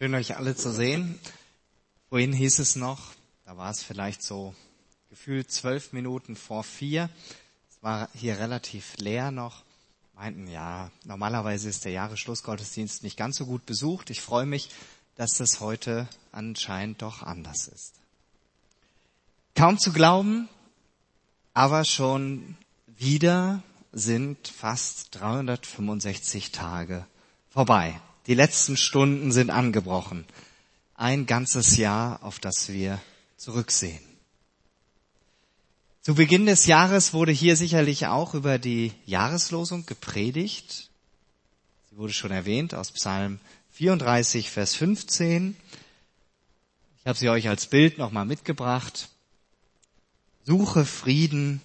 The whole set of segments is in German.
Schön euch alle zu sehen. Vorhin hieß es noch, da war es vielleicht so gefühlt zwölf Minuten vor vier. Es war hier relativ leer noch. Meinten, ja, normalerweise ist der Jahresschlussgottesdienst nicht ganz so gut besucht. Ich freue mich, dass es heute anscheinend doch anders ist. Kaum zu glauben, aber schon wieder sind fast 365 Tage vorbei. Die letzten Stunden sind angebrochen. Ein ganzes Jahr, auf das wir zurücksehen. Zu Beginn des Jahres wurde hier sicherlich auch über die Jahreslosung gepredigt. Sie wurde schon erwähnt aus Psalm 34, Vers 15. Ich habe sie euch als Bild nochmal mitgebracht. Suche Frieden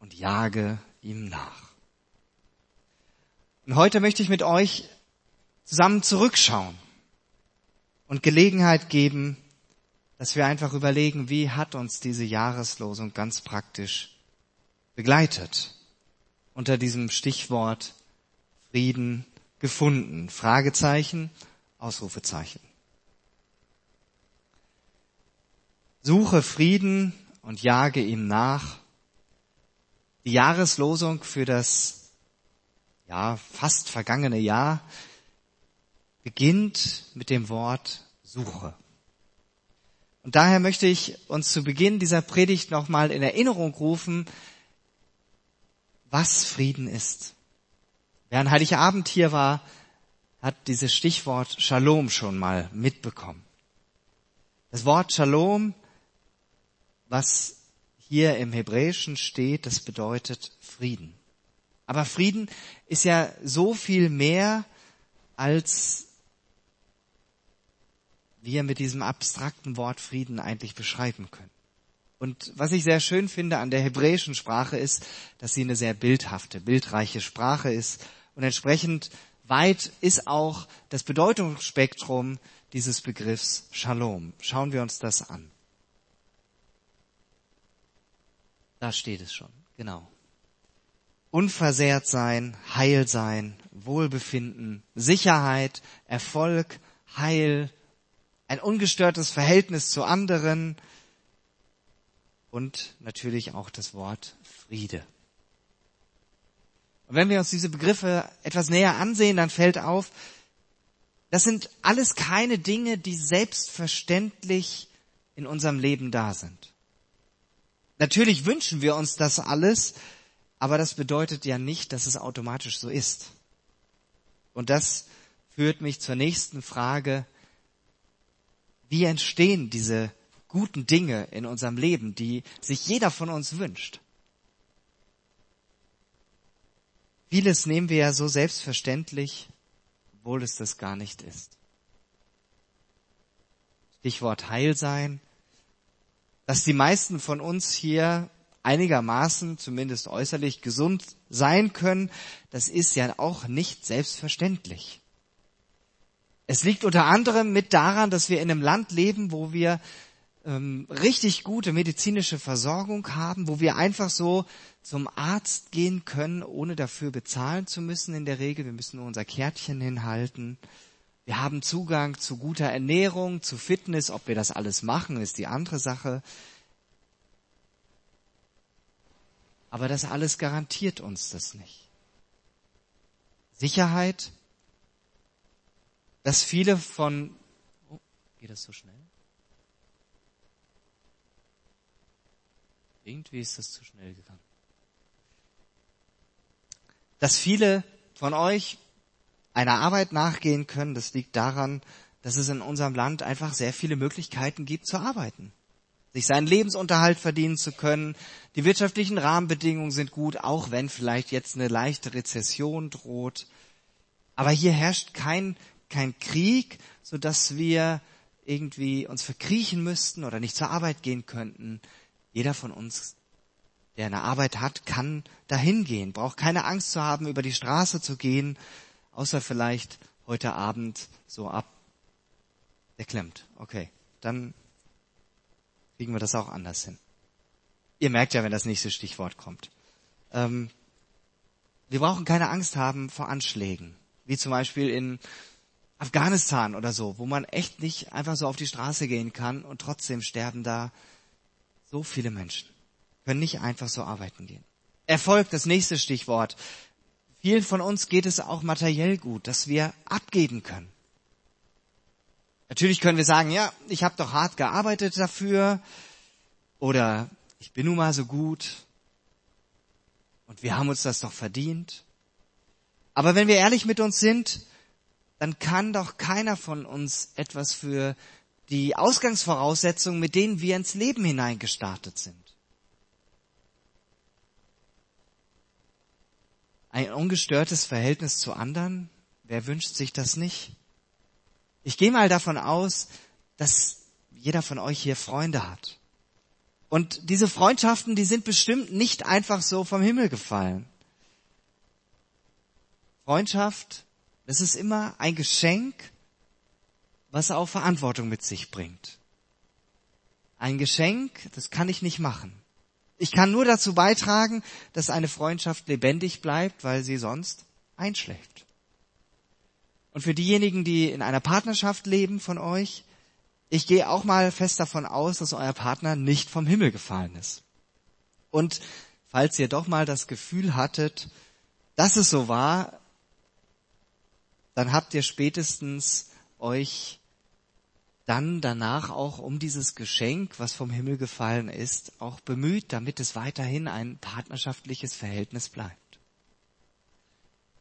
und jage ihm nach. Und heute möchte ich mit euch zusammen zurückschauen und Gelegenheit geben, dass wir einfach überlegen, wie hat uns diese Jahreslosung ganz praktisch begleitet unter diesem Stichwort Frieden gefunden. Fragezeichen, Ausrufezeichen. Suche Frieden und jage ihm nach. Die Jahreslosung für das ja, fast vergangene Jahr beginnt mit dem Wort Suche. Und daher möchte ich uns zu Beginn dieser Predigt nochmal in Erinnerung rufen, was Frieden ist. Wer an Heiligabend hier war, hat dieses Stichwort Shalom schon mal mitbekommen. Das Wort Shalom, was hier im Hebräischen steht, das bedeutet Frieden. Aber Frieden ist ja so viel mehr als wir mit diesem abstrakten Wort Frieden eigentlich beschreiben können. Und was ich sehr schön finde an der hebräischen Sprache ist, dass sie eine sehr bildhafte, bildreiche Sprache ist und entsprechend weit ist auch das Bedeutungsspektrum dieses Begriffs Shalom. Schauen wir uns das an. Da steht es schon, genau. Unversehrt sein, Heil sein, Wohlbefinden, Sicherheit, Erfolg, Heil, ein ungestörtes Verhältnis zu anderen und natürlich auch das Wort Friede. Und wenn wir uns diese Begriffe etwas näher ansehen, dann fällt auf, das sind alles keine Dinge, die selbstverständlich in unserem Leben da sind. Natürlich wünschen wir uns das alles, aber das bedeutet ja nicht, dass es automatisch so ist. Und das führt mich zur nächsten Frage, wie entstehen diese guten Dinge in unserem Leben, die sich jeder von uns wünscht? Vieles nehmen wir ja so selbstverständlich, obwohl es das gar nicht ist. Stichwort Heilsein. Dass die meisten von uns hier einigermaßen, zumindest äußerlich, gesund sein können, das ist ja auch nicht selbstverständlich. Es liegt unter anderem mit daran, dass wir in einem Land leben, wo wir ähm, richtig gute medizinische Versorgung haben, wo wir einfach so zum Arzt gehen können, ohne dafür bezahlen zu müssen in der Regel. Wir müssen nur unser Kärtchen hinhalten. Wir haben Zugang zu guter Ernährung, zu Fitness. Ob wir das alles machen, ist die andere Sache. Aber das alles garantiert uns das nicht. Sicherheit dass viele von, oh, geht das so schnell? Irgendwie ist das zu schnell gegangen. Dass viele von euch einer Arbeit nachgehen können, das liegt daran, dass es in unserem Land einfach sehr viele Möglichkeiten gibt zu arbeiten, sich seinen Lebensunterhalt verdienen zu können. Die wirtschaftlichen Rahmenbedingungen sind gut, auch wenn vielleicht jetzt eine leichte Rezession droht. Aber hier herrscht kein kein Krieg, so dass wir irgendwie uns verkriechen müssten oder nicht zur Arbeit gehen könnten. Jeder von uns, der eine Arbeit hat, kann dahin gehen, braucht keine Angst zu haben, über die Straße zu gehen, außer vielleicht heute Abend so ab. Der klemmt. Okay, dann kriegen wir das auch anders hin. Ihr merkt ja, wenn das nächste Stichwort kommt. Ähm, wir brauchen keine Angst haben vor Anschlägen, wie zum Beispiel in Afghanistan oder so, wo man echt nicht einfach so auf die Straße gehen kann und trotzdem sterben da so viele Menschen, können nicht einfach so arbeiten gehen. Erfolg, das nächste Stichwort. Vielen von uns geht es auch materiell gut, dass wir abgeben können. Natürlich können wir sagen, ja, ich habe doch hart gearbeitet dafür oder ich bin nun mal so gut und wir haben uns das doch verdient. Aber wenn wir ehrlich mit uns sind, dann kann doch keiner von uns etwas für die Ausgangsvoraussetzungen, mit denen wir ins Leben hineingestartet sind. Ein ungestörtes Verhältnis zu anderen, wer wünscht sich das nicht? Ich gehe mal davon aus, dass jeder von euch hier Freunde hat. Und diese Freundschaften, die sind bestimmt nicht einfach so vom Himmel gefallen. Freundschaft, das ist immer ein Geschenk, was auch Verantwortung mit sich bringt. Ein Geschenk, das kann ich nicht machen. Ich kann nur dazu beitragen, dass eine Freundschaft lebendig bleibt, weil sie sonst einschläft. Und für diejenigen, die in einer Partnerschaft leben von euch, ich gehe auch mal fest davon aus, dass euer Partner nicht vom Himmel gefallen ist. Und falls ihr doch mal das Gefühl hattet, dass es so war, dann habt ihr spätestens euch dann danach auch um dieses Geschenk, was vom Himmel gefallen ist, auch bemüht, damit es weiterhin ein partnerschaftliches Verhältnis bleibt.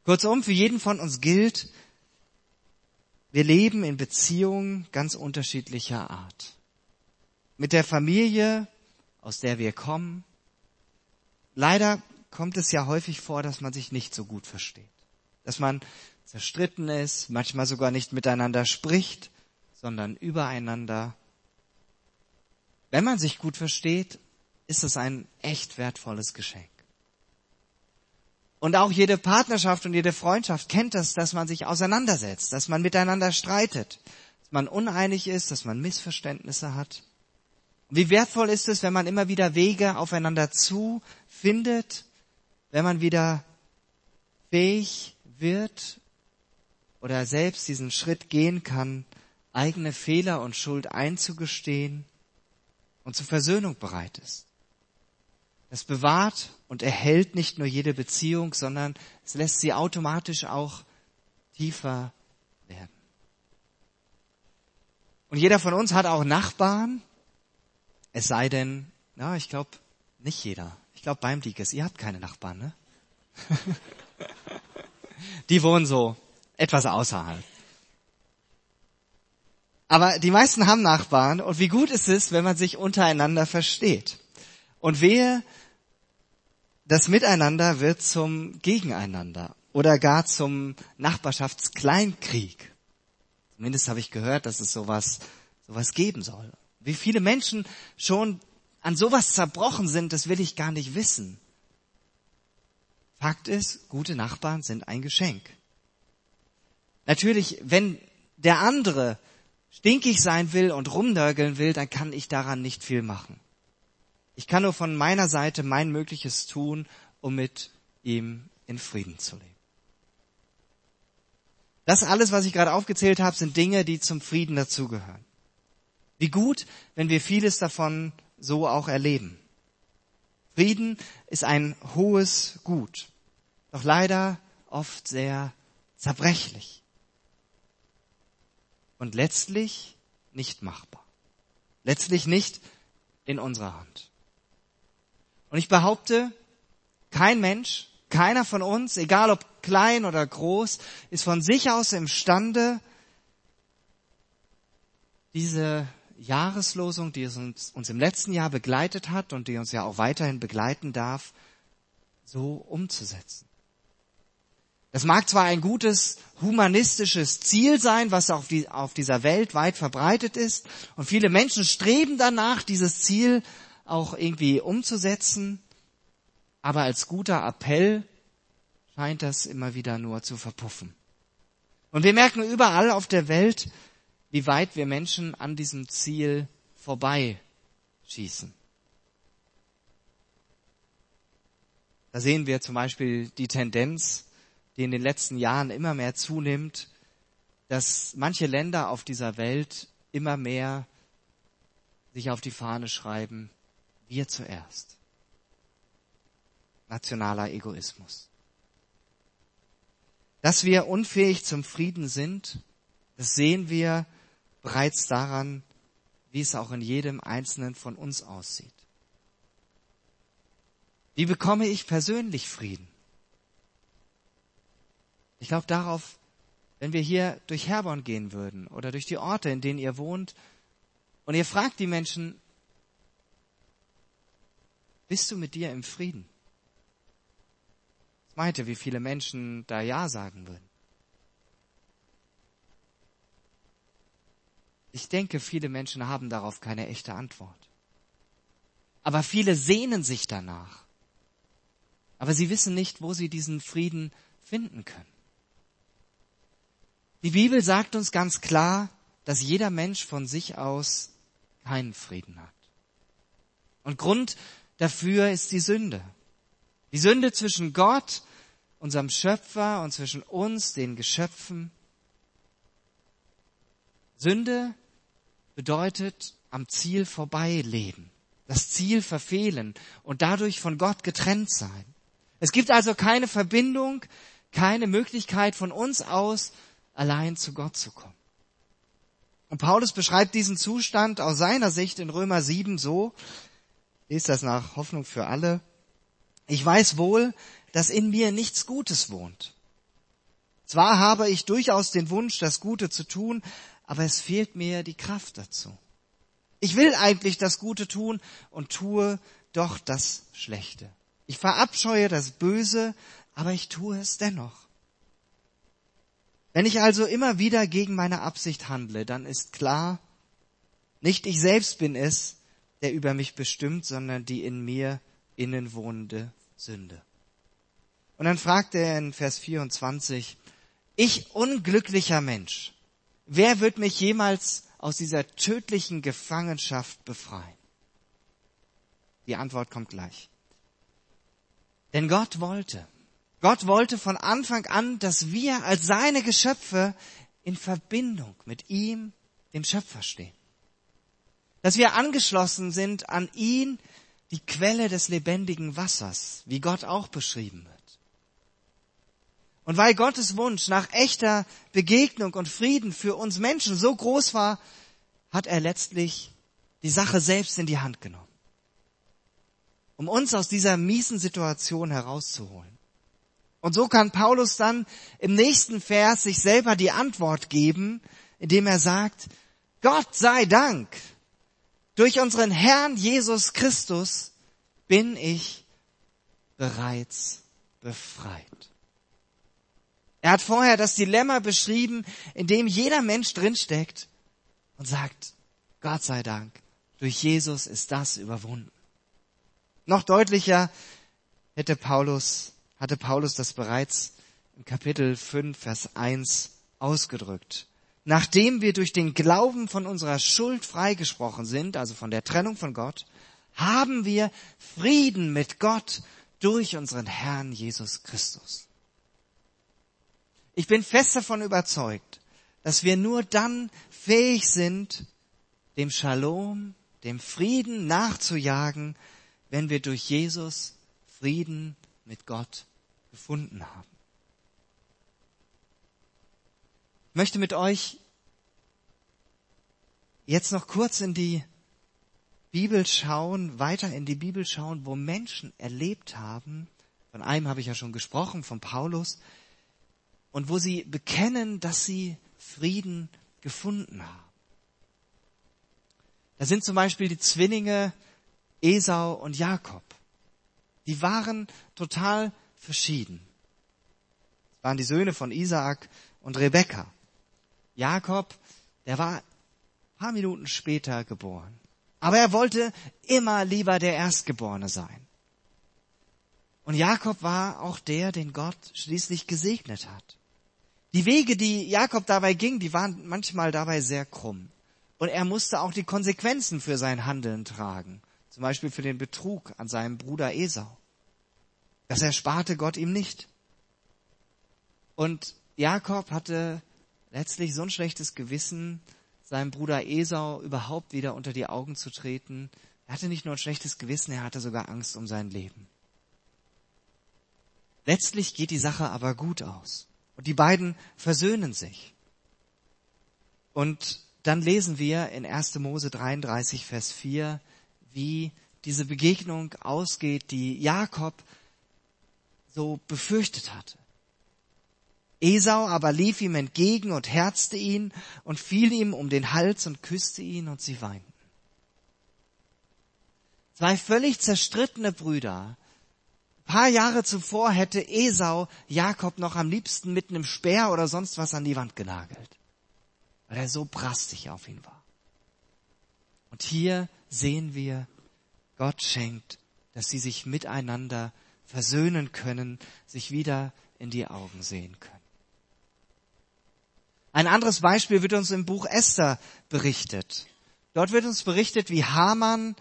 Kurzum, für jeden von uns gilt, wir leben in Beziehungen ganz unterschiedlicher Art. Mit der Familie, aus der wir kommen. Leider kommt es ja häufig vor, dass man sich nicht so gut versteht. Dass man zerstritten ist, manchmal sogar nicht miteinander spricht, sondern übereinander. Wenn man sich gut versteht, ist es ein echt wertvolles Geschenk. Und auch jede Partnerschaft und jede Freundschaft kennt das, dass man sich auseinandersetzt, dass man miteinander streitet, dass man uneinig ist, dass man Missverständnisse hat. Wie wertvoll ist es, wenn man immer wieder Wege aufeinander zu findet, wenn man wieder fähig wird oder selbst diesen Schritt gehen kann, eigene Fehler und Schuld einzugestehen und zur Versöhnung bereit ist. Das bewahrt und erhält nicht nur jede Beziehung, sondern es lässt sie automatisch auch tiefer werden. Und jeder von uns hat auch Nachbarn, es sei denn, na, ich glaube, nicht jeder. Ich glaube, beim Diekes, ihr habt keine Nachbarn, ne? Die wohnen so etwas außerhalb. Aber die meisten haben Nachbarn und wie gut ist es, wenn man sich untereinander versteht. Und wehe, das Miteinander wird zum Gegeneinander oder gar zum Nachbarschaftskleinkrieg. Zumindest habe ich gehört, dass es sowas, sowas geben soll. Wie viele Menschen schon an sowas zerbrochen sind, das will ich gar nicht wissen. Fakt ist, gute Nachbarn sind ein Geschenk. Natürlich, wenn der andere stinkig sein will und rumnörgeln will, dann kann ich daran nicht viel machen. Ich kann nur von meiner Seite mein Mögliches tun, um mit ihm in Frieden zu leben. Das alles, was ich gerade aufgezählt habe, sind Dinge, die zum Frieden dazugehören. Wie gut, wenn wir vieles davon so auch erleben. Frieden ist ein hohes Gut, doch leider oft sehr zerbrechlich und letztlich nicht machbar. Letztlich nicht in unserer Hand. Und ich behaupte, kein Mensch, keiner von uns, egal ob klein oder groß, ist von sich aus imstande, diese Jahreslosung, die uns, uns im letzten Jahr begleitet hat und die uns ja auch weiterhin begleiten darf, so umzusetzen. Das mag zwar ein gutes humanistisches Ziel sein, was auf, die, auf dieser Welt weit verbreitet ist, und viele Menschen streben danach, dieses Ziel auch irgendwie umzusetzen, aber als guter Appell scheint das immer wieder nur zu verpuffen. Und wir merken überall auf der Welt, wie weit wir Menschen an diesem Ziel vorbei schießen. Da sehen wir zum Beispiel die Tendenz, die in den letzten Jahren immer mehr zunimmt, dass manche Länder auf dieser Welt immer mehr sich auf die Fahne schreiben, wir zuerst. Nationaler Egoismus. Dass wir unfähig zum Frieden sind, das sehen wir bereits daran, wie es auch in jedem Einzelnen von uns aussieht. Wie bekomme ich persönlich Frieden? Ich glaube darauf, wenn wir hier durch Herborn gehen würden oder durch die Orte, in denen ihr wohnt, und ihr fragt die Menschen, bist du mit dir im Frieden? Ich meinte, wie viele Menschen da Ja sagen würden. Ich denke, viele Menschen haben darauf keine echte Antwort. Aber viele sehnen sich danach. Aber sie wissen nicht, wo sie diesen Frieden finden können. Die Bibel sagt uns ganz klar, dass jeder Mensch von sich aus keinen Frieden hat. Und Grund dafür ist die Sünde. Die Sünde zwischen Gott, unserem Schöpfer und zwischen uns, den Geschöpfen. Sünde bedeutet am Ziel vorbeileben, das Ziel verfehlen und dadurch von Gott getrennt sein. Es gibt also keine Verbindung, keine Möglichkeit von uns aus allein zu Gott zu kommen. Und Paulus beschreibt diesen Zustand aus seiner Sicht in Römer 7 so, ist das nach Hoffnung für alle, ich weiß wohl, dass in mir nichts Gutes wohnt. Zwar habe ich durchaus den Wunsch, das Gute zu tun, aber es fehlt mir die Kraft dazu. Ich will eigentlich das Gute tun und tue doch das Schlechte. Ich verabscheue das Böse, aber ich tue es dennoch. Wenn ich also immer wieder gegen meine Absicht handle, dann ist klar, nicht ich selbst bin es, der über mich bestimmt, sondern die in mir innen wohnende Sünde. Und dann fragt er in Vers 24, ich unglücklicher Mensch, wer wird mich jemals aus dieser tödlichen Gefangenschaft befreien? Die Antwort kommt gleich. Denn Gott wollte, Gott wollte von Anfang an, dass wir als seine Geschöpfe in Verbindung mit ihm, dem Schöpfer stehen. Dass wir angeschlossen sind an ihn, die Quelle des lebendigen Wassers, wie Gott auch beschrieben wird. Und weil Gottes Wunsch nach echter Begegnung und Frieden für uns Menschen so groß war, hat er letztlich die Sache selbst in die Hand genommen um uns aus dieser miesen Situation herauszuholen. Und so kann Paulus dann im nächsten Vers sich selber die Antwort geben, indem er sagt, Gott sei Dank, durch unseren Herrn Jesus Christus bin ich bereits befreit. Er hat vorher das Dilemma beschrieben, in dem jeder Mensch drinsteckt und sagt, Gott sei Dank, durch Jesus ist das überwunden. Noch deutlicher hätte Paulus, hatte Paulus das bereits im Kapitel 5, Vers 1 ausgedrückt. Nachdem wir durch den Glauben von unserer Schuld freigesprochen sind, also von der Trennung von Gott, haben wir Frieden mit Gott durch unseren Herrn Jesus Christus. Ich bin fest davon überzeugt, dass wir nur dann fähig sind, dem Shalom, dem Frieden nachzujagen, wenn wir durch Jesus Frieden mit Gott gefunden haben. Ich möchte mit euch jetzt noch kurz in die Bibel schauen, weiter in die Bibel schauen, wo Menschen erlebt haben, von einem habe ich ja schon gesprochen, von Paulus, und wo sie bekennen, dass sie Frieden gefunden haben. Da sind zum Beispiel die Zwillinge Esau und Jakob. Die waren total verschieden. Das waren die Söhne von Isaak und Rebekka. Jakob, der war ein paar Minuten später geboren. Aber er wollte immer lieber der Erstgeborene sein. Und Jakob war auch der, den Gott schließlich gesegnet hat. Die Wege, die Jakob dabei ging, die waren manchmal dabei sehr krumm. Und er musste auch die Konsequenzen für sein Handeln tragen. Zum Beispiel für den Betrug an seinem Bruder Esau. Das ersparte Gott ihm nicht. Und Jakob hatte letztlich so ein schlechtes Gewissen, seinem Bruder Esau überhaupt wieder unter die Augen zu treten. Er hatte nicht nur ein schlechtes Gewissen, er hatte sogar Angst um sein Leben. Letztlich geht die Sache aber gut aus. Und die beiden versöhnen sich. Und dann lesen wir in 1. Mose 33, Vers 4, wie diese Begegnung ausgeht, die Jakob so befürchtet hatte. Esau aber lief ihm entgegen und herzte ihn und fiel ihm um den Hals und küsste ihn und sie weinten. Zwei völlig zerstrittene Brüder. Ein paar Jahre zuvor hätte Esau Jakob noch am liebsten mit einem Speer oder sonst was an die Wand genagelt, weil er so brastig auf ihn war. Und hier sehen wir, Gott schenkt, dass sie sich miteinander versöhnen können, sich wieder in die Augen sehen können. Ein anderes Beispiel wird uns im Buch Esther berichtet. Dort wird uns berichtet, wie Haman,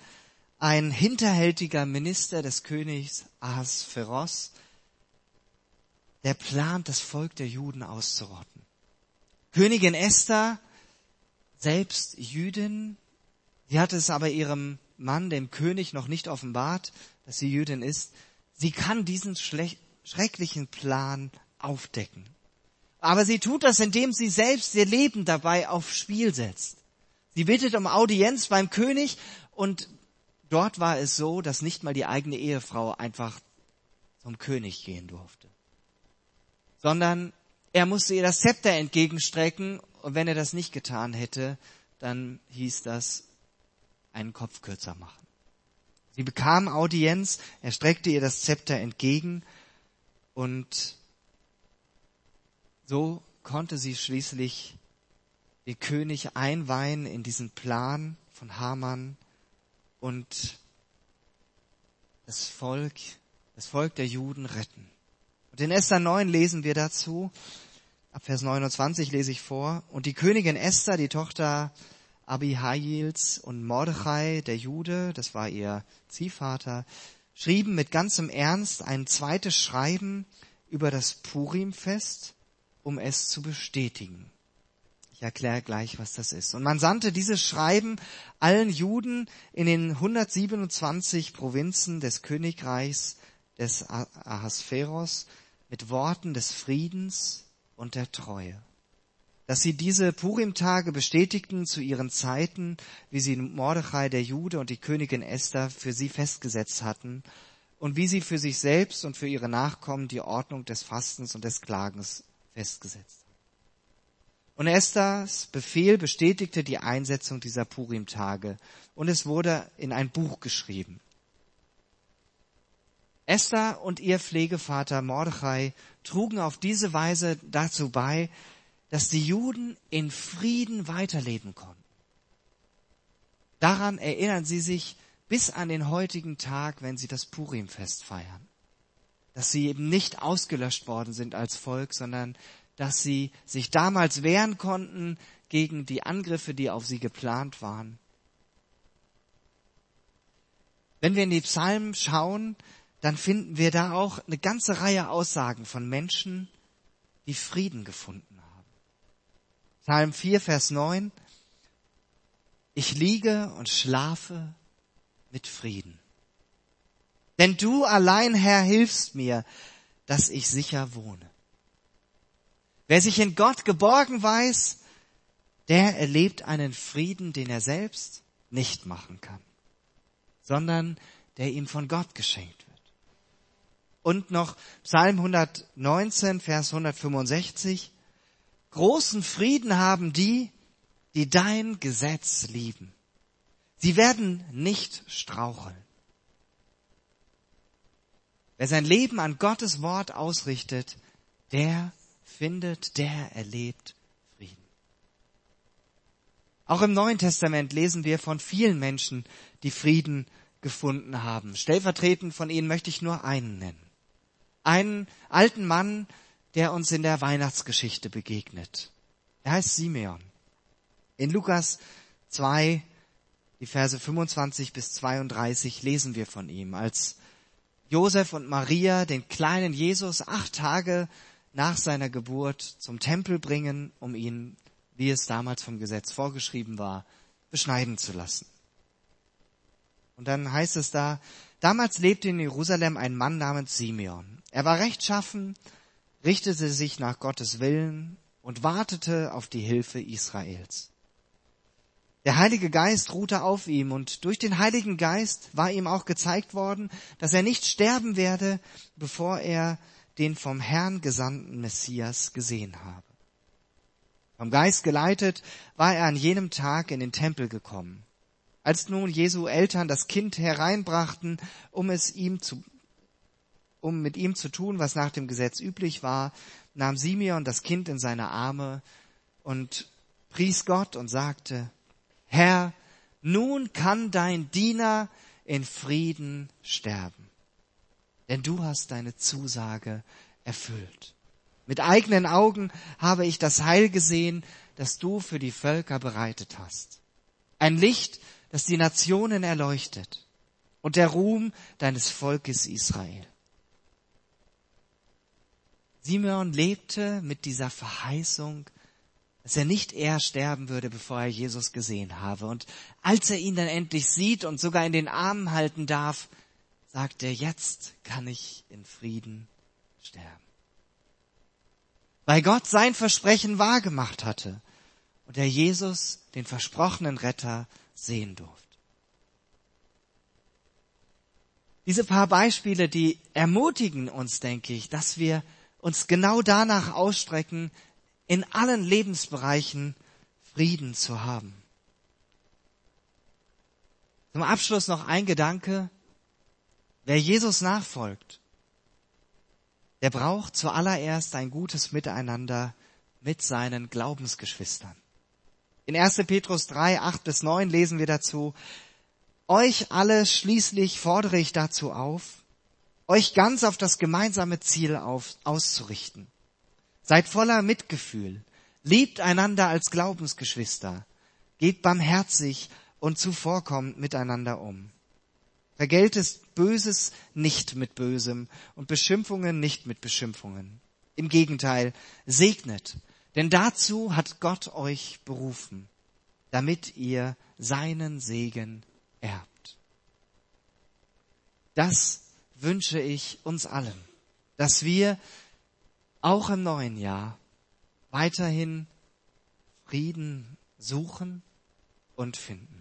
ein hinterhältiger Minister des Königs Ahasveros, der plant, das Volk der Juden auszurotten. Königin Esther, selbst Jüdin, sie hat es aber ihrem Mann, dem König, noch nicht offenbart, dass sie Jüdin ist, sie kann diesen schrecklichen Plan aufdecken. Aber sie tut das, indem sie selbst ihr Leben dabei aufs Spiel setzt. Sie bittet um Audienz beim König und dort war es so, dass nicht mal die eigene Ehefrau einfach zum König gehen durfte, sondern er musste ihr das Zepter entgegenstrecken und wenn er das nicht getan hätte, dann hieß das einen Kopf kürzer machen. Sie bekam Audienz, er streckte ihr das Zepter entgegen und so konnte sie schließlich den König einweihen in diesen Plan von Haman und das Volk, das Volk der Juden retten. Und in Esther 9 lesen wir dazu, ab Vers 29 lese ich vor, und die Königin Esther, die Tochter Abihails und Mordechai, der Jude, das war ihr Ziehvater, schrieben mit ganzem Ernst ein zweites Schreiben über das Purimfest, um es zu bestätigen. Ich erkläre gleich, was das ist. Und man sandte dieses Schreiben allen Juden in den 127 Provinzen des Königreichs des Ahasveros mit Worten des Friedens und der Treue dass sie diese Purim-Tage bestätigten zu ihren Zeiten, wie sie Mordechai der Jude und die Königin Esther für sie festgesetzt hatten und wie sie für sich selbst und für ihre Nachkommen die Ordnung des Fastens und des Klagens festgesetzt haben. Und Esthers Befehl bestätigte die Einsetzung dieser Purim-Tage und es wurde in ein Buch geschrieben. Esther und ihr Pflegevater Mordechai trugen auf diese Weise dazu bei, dass die Juden in Frieden weiterleben konnten. Daran erinnern sie sich bis an den heutigen Tag, wenn sie das Purimfest feiern. Dass sie eben nicht ausgelöscht worden sind als Volk, sondern dass sie sich damals wehren konnten gegen die Angriffe, die auf sie geplant waren. Wenn wir in die Psalmen schauen, dann finden wir da auch eine ganze Reihe Aussagen von Menschen, die Frieden gefunden Psalm 4, Vers 9. Ich liege und schlafe mit Frieden. Denn du allein, Herr, hilfst mir, dass ich sicher wohne. Wer sich in Gott geborgen weiß, der erlebt einen Frieden, den er selbst nicht machen kann, sondern der ihm von Gott geschenkt wird. Und noch Psalm 119, Vers 165. Großen Frieden haben die, die dein Gesetz lieben. Sie werden nicht straucheln. Wer sein Leben an Gottes Wort ausrichtet, der findet, der erlebt Frieden. Auch im Neuen Testament lesen wir von vielen Menschen, die Frieden gefunden haben. Stellvertretend von ihnen möchte ich nur einen nennen. Einen alten Mann, der uns in der Weihnachtsgeschichte begegnet. Er heißt Simeon. In Lukas 2, die Verse 25 bis 32 lesen wir von ihm, als Josef und Maria den kleinen Jesus acht Tage nach seiner Geburt zum Tempel bringen, um ihn, wie es damals vom Gesetz vorgeschrieben war, beschneiden zu lassen. Und dann heißt es da, damals lebte in Jerusalem ein Mann namens Simeon. Er war rechtschaffen, richtete sich nach Gottes Willen und wartete auf die Hilfe Israels. Der Heilige Geist ruhte auf ihm und durch den Heiligen Geist war ihm auch gezeigt worden, dass er nicht sterben werde, bevor er den vom Herrn gesandten Messias gesehen habe. Vom Geist geleitet war er an jenem Tag in den Tempel gekommen. Als nun Jesu Eltern das Kind hereinbrachten, um es ihm zu, um mit ihm zu tun, was nach dem Gesetz üblich war, nahm Simeon das Kind in seine Arme und pries Gott und sagte, Herr, nun kann dein Diener in Frieden sterben, denn du hast deine Zusage erfüllt. Mit eigenen Augen habe ich das Heil gesehen, das du für die Völker bereitet hast. Ein Licht, das die Nationen erleuchtet und der Ruhm deines Volkes Israel. Simeon lebte mit dieser Verheißung dass er nicht eher sterben würde, bevor er Jesus gesehen habe. Und als er ihn dann endlich sieht und sogar in den Armen halten darf, sagt er, jetzt kann ich in Frieden sterben. Weil Gott sein Versprechen wahrgemacht hatte und er Jesus, den versprochenen Retter, sehen durfte. Diese paar Beispiele, die ermutigen uns, denke ich, dass wir uns genau danach ausstrecken, in allen Lebensbereichen Frieden zu haben. Zum Abschluss noch ein Gedanke. Wer Jesus nachfolgt, der braucht zuallererst ein gutes Miteinander mit seinen Glaubensgeschwistern. In 1. Petrus 3, 8 bis 9 lesen wir dazu, euch alle schließlich fordere ich dazu auf, euch ganz auf das gemeinsame Ziel auf, auszurichten Seid voller Mitgefühl. Liebt einander als Glaubensgeschwister. Geht barmherzig und zuvorkommend miteinander um. Vergeltet Böses nicht mit Bösem und Beschimpfungen nicht mit Beschimpfungen. Im Gegenteil, segnet, denn dazu hat Gott euch berufen, damit ihr seinen Segen erbt. Das wünsche ich uns allen, dass wir auch im neuen Jahr weiterhin Frieden suchen und finden.